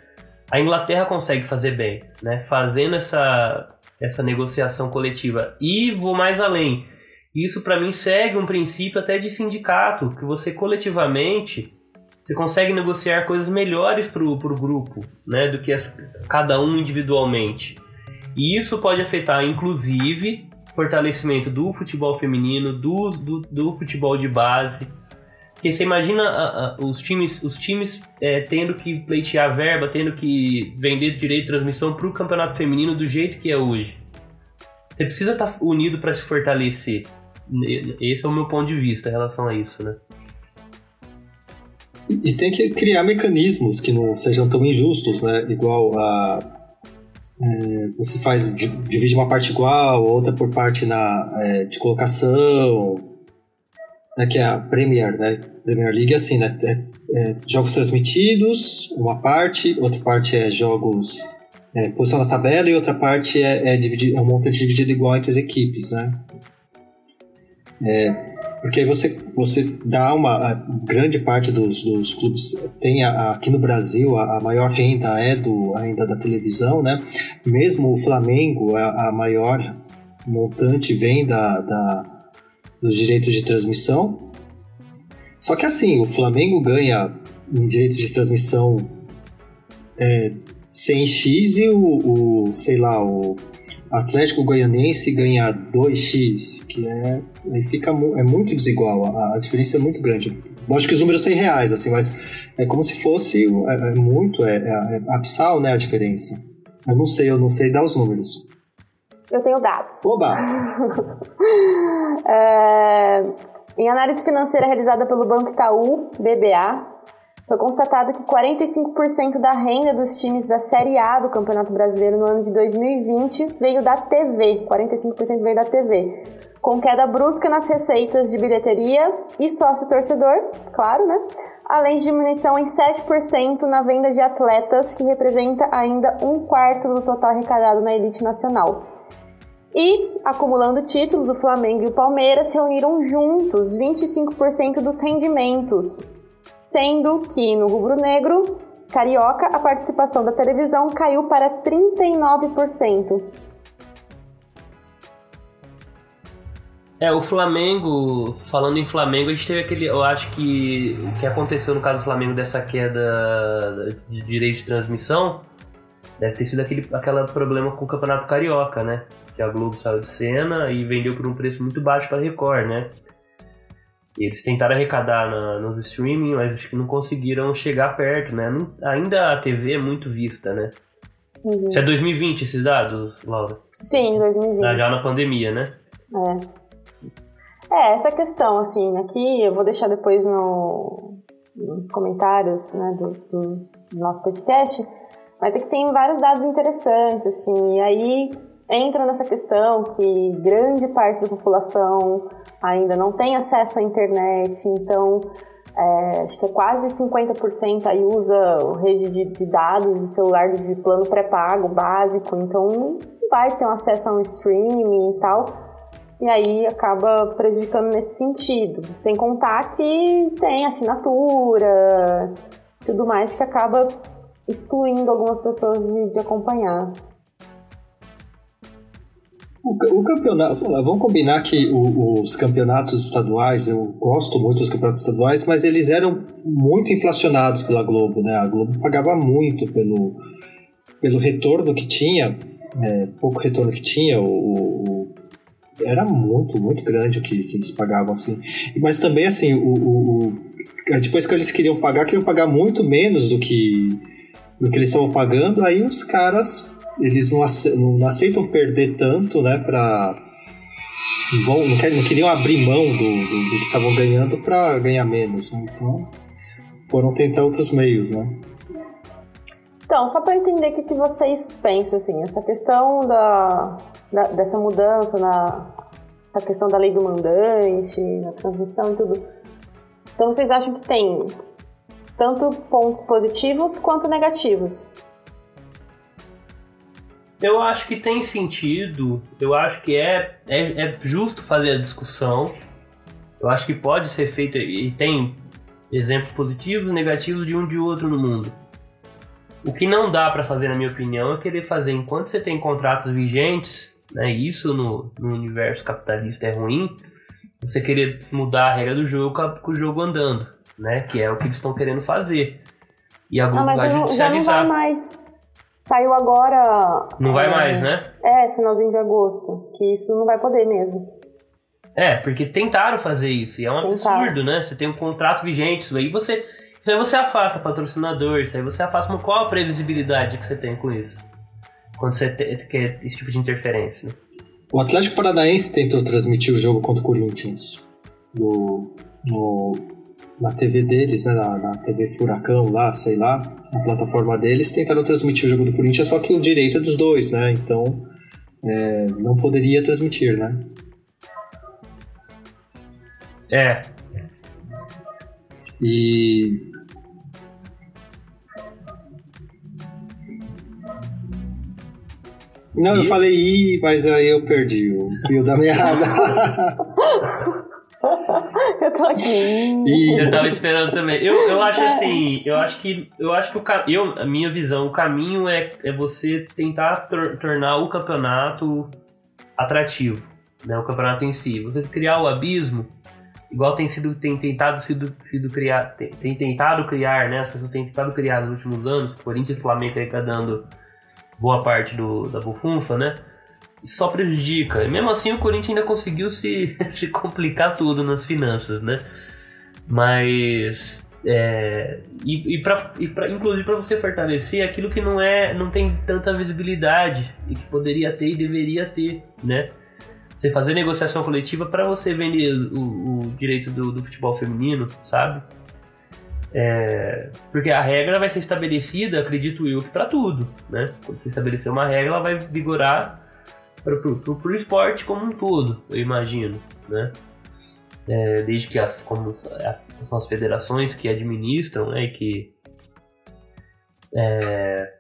A Inglaterra consegue fazer bem, né? Fazendo essa, essa negociação coletiva. E vou mais além. Isso para mim segue um princípio até de sindicato, que você coletivamente você consegue negociar coisas melhores para o grupo, né, do que as, cada um individualmente. E isso pode afetar, inclusive, fortalecimento do futebol feminino, do, do, do futebol de base. Porque você imagina a, a, os times, os times é, tendo que pleitear verba, tendo que vender direito de transmissão para o campeonato feminino do jeito que é hoje. Você precisa estar tá unido para se fortalecer. Esse é o meu ponto de vista em relação a isso, né? E, tem que criar mecanismos que não sejam tão injustos, né? Igual a. É, você faz, divide uma parte igual, outra por parte na, é, de colocação, né, que é a Premier, né? Premier League assim, né? É, é, jogos transmitidos, uma parte, outra parte é jogos é, posição na tabela e outra parte é, é, dividido, é um montante dividido igual entre as equipes, né? É, porque aí você, você dá uma. grande parte dos, dos clubes tem a, aqui no Brasil a, a, maior renda é do, ainda da televisão, né? Mesmo o Flamengo, a, a maior montante vem da, da, dos direitos de transmissão. Só que assim, o Flamengo ganha em direitos de transmissão é, 100x e o, o sei lá, o Atlético Goianense ganha 2x, que é. Aí fica é muito desigual, a, a diferença é muito grande. Lógico que os números são reais, assim, mas é como se fosse é, é muito, é, é, é abissal, né, a diferença. Eu não sei, eu não sei dar os números. Eu tenho dados. Oba! é, em análise financeira realizada pelo Banco Itaú, BBA, foi constatado que 45% da renda dos times da Série A do Campeonato Brasileiro no ano de 2020 veio da TV, 45% veio da TV, com queda brusca nas receitas de bilheteria e sócio-torcedor, claro, né? Além de diminuição em 7% na venda de atletas, que representa ainda um quarto do total arrecadado na elite nacional. E, acumulando títulos, o Flamengo e o Palmeiras reuniram juntos 25% dos rendimentos sendo que no rubro-negro carioca a participação da televisão caiu para 39%. É, o Flamengo, falando em Flamengo, a gente teve aquele. Eu acho que o que aconteceu no caso do Flamengo dessa queda de direito de transmissão deve ter sido aquele aquele problema com o Campeonato Carioca, né? Que a Globo saiu de cena e vendeu por um preço muito baixo para a Record, né? Eles tentaram arrecadar na, nos streaming, mas acho que não conseguiram chegar perto, né? Não, ainda a TV é muito vista, né? Uhum. Isso é 2020 esses dados, Laura? Sim, 2020. Já, já na pandemia, né? É. É, essa questão, assim, aqui eu vou deixar depois no, nos comentários né, do, do, do nosso podcast, mas é que tem vários dados interessantes, assim, e aí entra nessa questão que grande parte da população ainda não tem acesso à internet, então é, acho que é quase 50% aí usa rede de, de, dados de celular de plano pré-pago básico, então vai ter um acesso a um streaming e tal, e aí acaba prejudicando nesse sentido. Sem contar que tem assinatura, tudo mais que acaba excluindo algumas pessoas de, de acompanhar. O, campeonato, vamos combinar que os campeonatos estaduais, eu gosto muito dos campeonatos estaduais, mas eles eram muito inflacionados pela Globo, né? A Globo pagava muito pelo, pelo retorno que tinha, é, pouco retorno que tinha, o, o, era muito, muito grande o que, que eles pagavam, assim. Mas também, assim, o, o, depois que eles queriam pagar, queriam pagar muito menos do que, do que eles estavam pagando, aí os caras eles não, não aceitam perder tanto, né, para vão, não, querem, não queriam abrir mão do, do, do que estavam ganhando para ganhar menos, né? então foram tentar outros meios, né? Então, só para entender o que, que vocês pensam, assim, essa questão da, da, dessa mudança, na, essa questão da lei do mandante, da transmissão e tudo. Então, vocês acham que tem tanto pontos positivos quanto negativos eu acho que tem sentido. Eu acho que é, é, é justo fazer a discussão. Eu acho que pode ser feito e tem exemplos positivos e negativos de um de outro no mundo. O que não dá para fazer, na minha opinião, é querer fazer enquanto você tem contratos vigentes, né? Isso no, no universo capitalista é ruim. Você querer mudar a regra do jogo com o jogo andando, né? Que é o que eles estão querendo fazer. E a Globo Ah, mas vai já já não judicializar. vai mais. Saiu agora. Não vai é, mais, né? É, finalzinho de agosto. Que isso não vai poder mesmo. É, porque tentaram fazer isso e é um Tentaram. absurdo, né? Você tem um contrato vigente, isso aí você. Isso aí você afasta patrocinador, isso aí você afasta. Mas qual a previsibilidade que você tem com isso? Quando você te- quer esse tipo de interferência. né? O Atlético Paranaense tentou transmitir o jogo contra o Corinthians no, no- na TV deles, né, na, na TV Furacão lá, sei lá, na plataforma deles, tentaram transmitir o jogo do Corinthians, só que o direito é dos dois, né? Então é, não poderia transmitir, né? É, E não, eu E? falei i, mas aí eu perdi o fio da meada. Eu tô aqui. e eu tava esperando também. Eu, eu acho assim, eu acho que. Eu acho que o eu, a minha visão, o caminho é, é você tentar tor- tornar o campeonato atrativo. Né, o campeonato em si. Você criar o abismo, igual tem sido, tem tentado sido, sido criar, tem, tem tentado criar, né? As pessoas têm tentado criar nos últimos anos, Corinthians e Flamengo aí tá dando boa parte do, da bufunfa, né? Só prejudica. E mesmo assim o Corinthians ainda conseguiu se, se complicar tudo nas finanças, né? Mas é, e, e, pra, e pra- inclusive para você fortalecer aquilo que não é não tem tanta visibilidade e que poderia ter e deveria ter, né? Você fazer negociação coletiva para você vender o, o direito do, do futebol feminino, sabe? É, porque a regra vai ser estabelecida, acredito eu, que para tudo, né? Quando você estabelecer uma regra, ela vai vigorar para o esporte como um todo, eu imagino, né? É, desde que as, como a- são as federações que administram, né? Que é,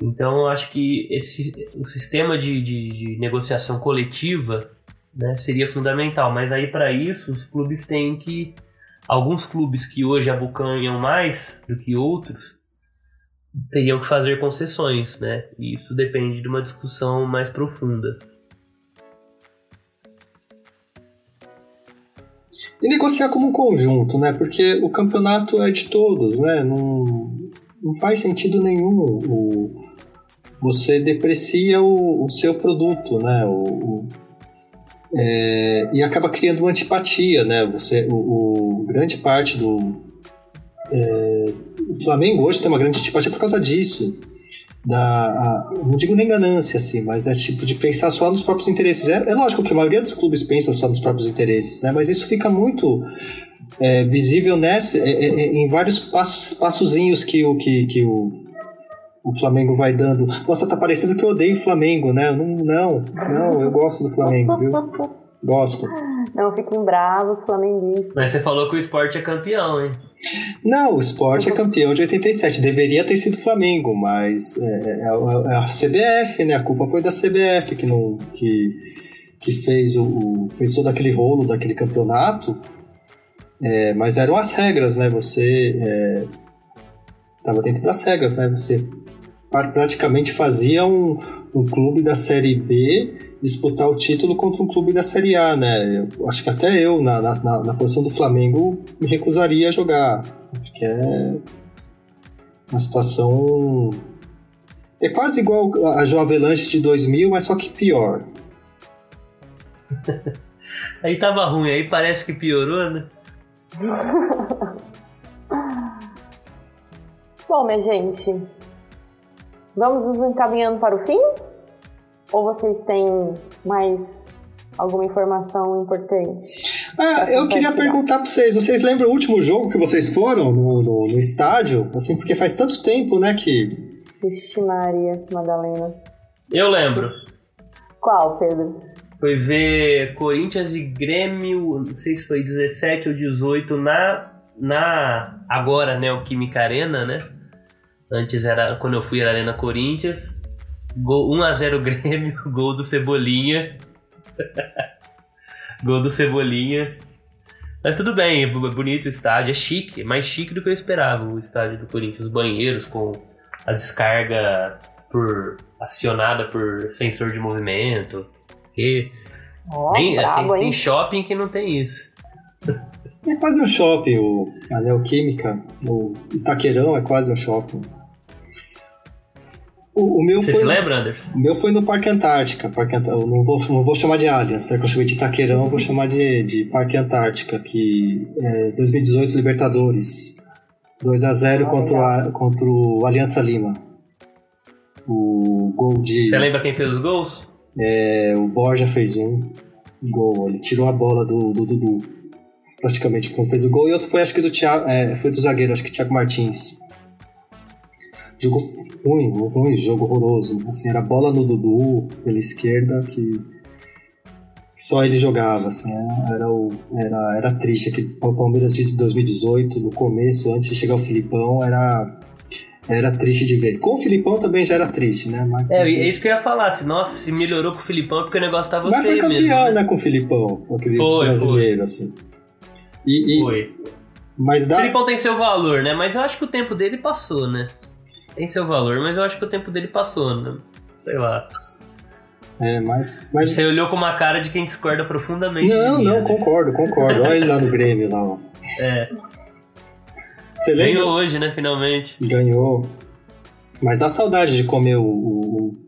então acho que esse o sistema de, de, de negociação coletiva né, seria fundamental, mas aí para isso os clubes têm que alguns clubes que hoje abocanham mais do que outros teriam que fazer concessões, né? E isso depende de uma discussão mais profunda. E negociar como um conjunto, né? Porque o campeonato é de todos, né? Não, não faz sentido nenhum. O, você deprecia o, o seu produto, né? O, o- é, e acaba criando uma antipatia, né? Você, o, o- grande parte do é, o Flamengo hoje tem uma grande antipatia por causa disso. Da, a- não digo nem ganância, assim, mas é tipo de pensar só nos próprios interesses. É, é lógico que a maioria dos clubes pensa só nos próprios interesses, né? Mas isso fica muito é, visível nessa, é, é, é, em vários passos, passozinhos que o, que, que o, o Flamengo vai dando. Nossa, tá parecendo que eu odeio o Flamengo, né? Não, não, não, eu gosto do Flamengo, viu? Gosto. Não fiquem bravos, flamenguistas. Mas você falou que o esporte é campeão, hein? Não, o esporte é campeão de 87. Deveria ter sido Flamengo, mas é, é a- é a CBF, né? A culpa foi da CBF que, não, que, que fez, o, o- fez todo aquele rolo daquele campeonato. É, mas eram as regras, né? Você é, tava dentro das regras, né? Você pra- praticamente fazia um, um clube da Série B disputar o título contra um clube da Série A, né? Eu acho que até eu, na, na, na- posição do Flamengo, me recusaria a jogar. Porque é uma situação. É quase igual a João Avelanche de 2000, mas só que pior. Aí tava ruim, aí parece que piorou, né? Bom, minha gente, vamos nos encaminhando para o fim? Ou vocês têm mais alguma informação importante? Ah, eu queria perguntar pra vocês, vocês lembram o último jogo que vocês foram no, no, no estádio? Assim, porque faz tanto tempo, né, que... Vixe Maria, Madalena. Eu lembro. Qual, Pedro? Foi ver Corinthians e Grêmio, não sei se foi 17 ou 18 na na agora Neoquímica Arena, né? Antes era quando eu fui era Arena Corinthians. Gol 1 a 0 Grêmio, gol do Cebolinha. gol do Cebolinha. Mas tudo bem, é bonito o estádio, é chique, é mais chique do que eu esperava o estádio do Corinthians, os banheiros com a descarga por acionada por sensor de movimento. Porque Ó, nem, é, brabo, tem, tem shopping que não tem isso. É quase um shopping, o, a Neoquímica, o Itaquerão é quase um shopping. O, o meu Você foi, se lembra, Anderson? o meu foi no Parque Antártica. Parque Ant- eu não vou, não vou chamar de Allianz, né? Que eu chamei de Itaquerão, vou chamar de, de Parque Antártica, que é 2018 Libertadores. 2x0 Ah, contra, o A- contra o Aliança Lima. O gol de. Você lembra quem fez os gols? É, o Borja fez um gol, ele tirou a bola do, do Dudu. Praticamente fez o gol. E outro foi, acho que do Thiago, é, foi do zagueiro, acho que Thiago Martins. Jogo ruim, ruim, jogo horroroso. Assim, era bola no Dudu, pela esquerda, que, que só ele jogava. Assim, era, era, o, era, era triste. Aquele o Palmeiras de 2018, no começo, antes de chegar o Filipão, era, era triste de ver. Com o Filipão também já era triste, né? Mas, É, é isso que eu ia falar. Se, nossa, se melhorou com o Filipão porque o negócio tava mas foi campeão, mesmo. né, com o Filipão, aquele Foi, brasileiro, assim. E, e- Foi. mas O dá. Filipão tem seu valor, né? Mas eu acho que o tempo dele passou, né? Tem seu valor, mas eu acho que o tempo dele passou, né? Sei lá. É, mas. mas Você olhou com uma cara de quem discorda profundamente. não, mim, não, né? concordo, concordo. Olha ele lá no Grêmio lá. É, Você lembra? ganhou hoje, né? Finalmente. Ganhou. Mas dá saudade de comer o. o- o-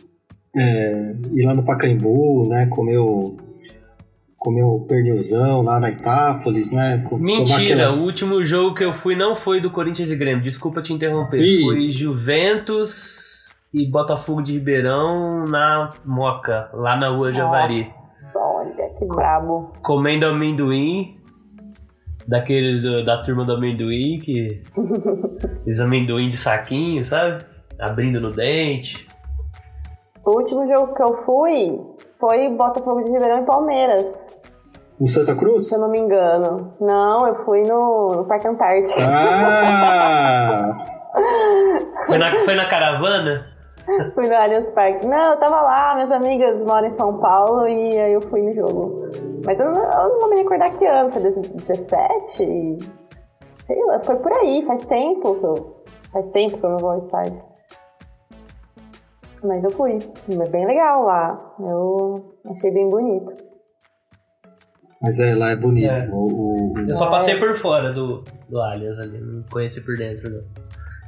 é, ir lá no Pacaembu, né? Comer o. Comer o pernilzão lá na Itápolis, né? co- tomar Mentira, aquela- o último jogo que eu fui não foi do Corinthians e Grêmio. Desculpa te interromper. Ih. Foi Juventus e Botafogo de Ribeirão na Moca, lá na rua Javari. Nossa, olha que brabo. Comendo amendoim. Daqueles do- da turma do amendoim, que. Aqueles amendoim de saquinho, sabe? Abrindo no dente. O último jogo que eu fui foi Botafogo de Ribeirão e Palmeiras, No Santa Cruz? se eu não me engano. Não, eu fui no, no Parque Antártico. Ah! Foi na, foi na caravana? Fui no Allianz Parque. Não, eu tava lá, minhas amigas moram em São Paulo e aí eu fui no jogo. Mas eu não, eu não vou me recordar que ano, foi 2017? Sei lá, foi por aí, faz tempo que eu. Faz tempo que eu não vou ao estádio. Mas eu fui. É bem legal lá. Eu achei bem bonito. Mas é, lá é bonito. É. O, o- o- Eu só passei por fora do, do Alias ali, não conheci por dentro, não.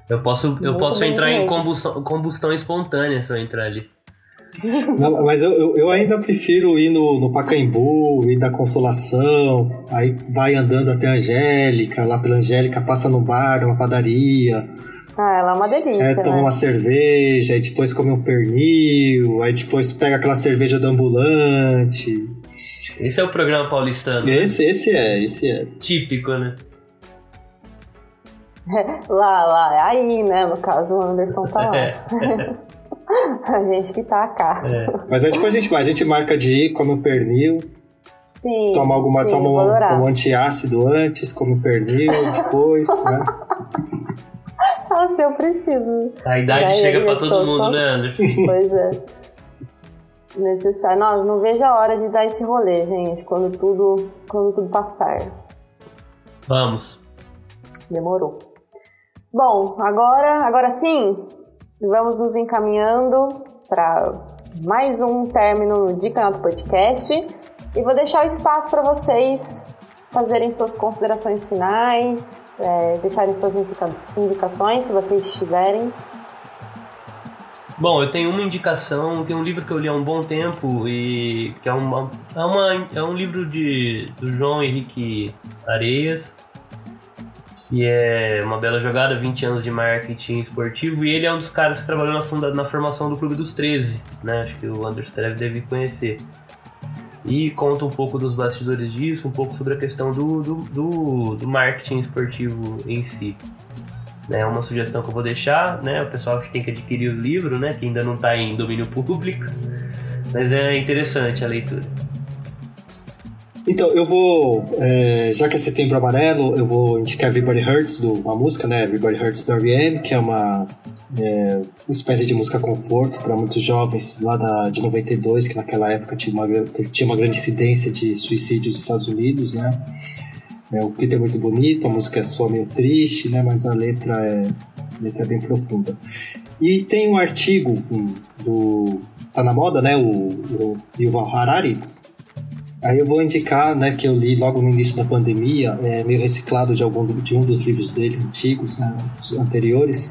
Eu posso, eu Muito posso entrar em combustão, combustão espontânea se eu entrar ali. Não, mas eu, eu, eu ainda prefiro ir no, no Pacaembu, ir da Consolação, aí vai andando até a Angélica, lá pela Angélica, passa no bar, numa padaria, Ah, ela é uma aí delícia, toma né? uma cerveja, aí depois come um pernil, aí depois pega aquela cerveja do ambulante. Esse é o programa paulistano. Esse, esse é, esse é. Típico, né? Lá, lá, é aí, né? No caso, o Anderson tá lá. É, A gente que tá cá. é. Mas aí depois a gente a gente marca de ir, come um pernil, Sim. toma alguma, sim, toma um, toma um antiácido antes, come um pernil depois, né? Nossa, eu preciso. A idade Daí chega pra tô todo mundo, só- né, Anderson? Pois é. Necessário. Não, não vejo a hora de dar esse rolê, gente. Quando tudo, quando tudo passar. Vamos. Demorou. Bom, agora, agora sim, vamos nos encaminhando para mais um término de canal do podcast e vou deixar o espaço para vocês fazerem suas considerações finais, é, deixarem suas indica- indicações, se vocês tiverem. Bom, eu tenho uma indicação, tem um livro que eu li há um bom tempo e que é, uma, é, uma, é um livro de, do João Henrique Areias, que é uma bela jogada, 20 anos de marketing esportivo, e ele é um dos caras que trabalhou na, funda, na formação do Clube dos 13, né? Acho que o Anderson deve, conhecer. E conta um pouco dos bastidores disso, um pouco sobre a questão do, do, do, do marketing esportivo em si. É uma sugestão que eu vou deixar, né? O pessoal que tem que adquirir o livro, né? Que ainda não está em domínio público. Mas é interessante a leitura. Então, eu vou, é, já que é setembro amarelo, eu vou indicar Everybody Hurts, do, uma música, né? Everybody Hurts do R.E.M., que é uma, é, uma espécie de música conforto para muitos jovens lá da, de 92, que naquela época tinha uma, tinha uma grande incidência de suicídios nos Estados Unidos, né? É, o clipe é muito bonito, a música é só meio triste, né? Mas a letra é, a letra é bem profunda. E tem um artigo do. Tá na moda, né? O, o Yuval Harari. Aí eu vou indicar, né, que eu li logo no início da pandemia, é, meio reciclado de algum de um dos livros dele antigos, né, anteriores,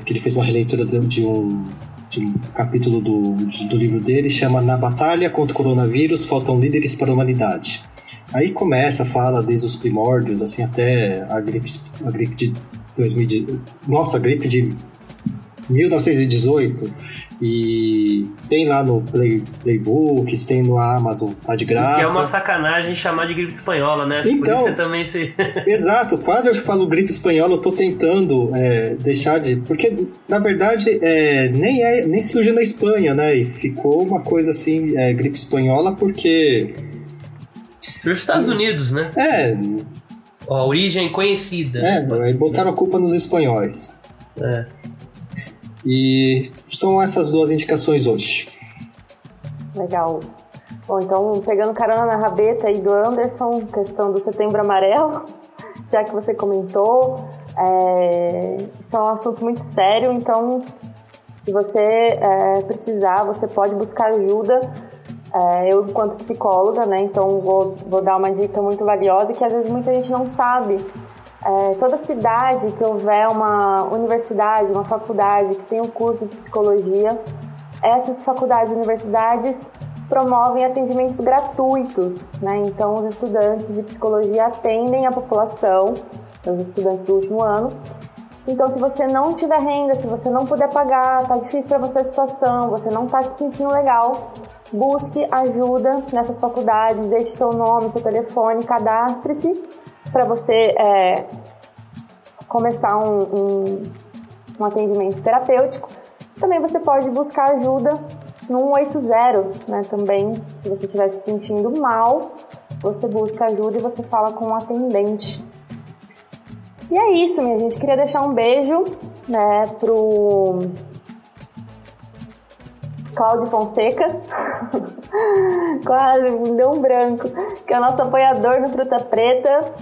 que ele fez uma releitura de, de um de um capítulo do, do livro dele, chama Na Batalha contra o Coronavírus Faltam Líderes para a Humanidade. Aí começa, fala desde os primórdios, assim, até a gripe, a gripe de 2000, nossa, a gripe de 1918 e tem lá no Play, Playbooks, tem no Amazon, tá de graça. Que é uma sacanagem chamar de gripe espanhola, né? Então, também se... exato, quase eu falo gripe espanhola, eu tô tentando é, deixar de... Porque, na verdade, é, nem, é, nem surgiu na Espanha, né? E ficou uma coisa assim, é, gripe espanhola, porque... Nos Estados Unidos, né? É... A origem conhecida. É, botaram a culpa nos espanhóis. É. E são essas duas indicações hoje. Legal. Bom, então, pegando carona na rabeta aí do Anderson, questão do setembro amarelo, já que você comentou, é, isso é um assunto muito sério, então, se você é, precisar, você pode buscar ajuda. É, eu, enquanto psicóloga, né, então vou, vou dar uma dica muito valiosa que às vezes muita gente não sabe é, toda cidade que houver uma universidade, uma faculdade que tem um curso de psicologia, essas faculdades e universidades promovem atendimentos gratuitos, né? Então, os estudantes de psicologia atendem a população, os estudantes do último ano. Então, se você não tiver renda, se você não puder pagar, tá difícil para você a situação, você não tá se sentindo legal, busque ajuda nessas faculdades, deixe seu nome, seu telefone, cadastre-se para você é, começar um, um, um, atendimento terapêutico. Também você pode buscar ajuda no 180, né? Também, se você estiver se sentindo mal, você busca ajuda e você fala com o um atendente. E é isso, minha gente. Queria deixar um beijo, né, pro Cláudio Fonseca. Quase me deu um branco. Que é o nosso apoiador no Fruta Preta.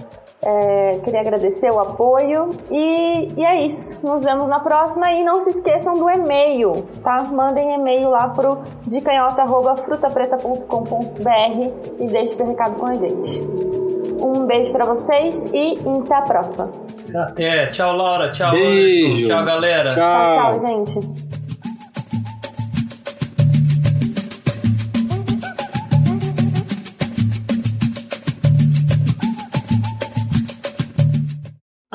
É, queria agradecer o apoio e, e, é isso. Nos vemos na próxima e não se esqueçam do e-mail, tá? Mandem e-mail lá pro decanhota@frutapreta.com.br e deixe seu recado com a gente. Um beijo para vocês e até a próxima. Até, tchau Laura, tchau Beijo. tchau galera. Tchau, tchau, tchau gente.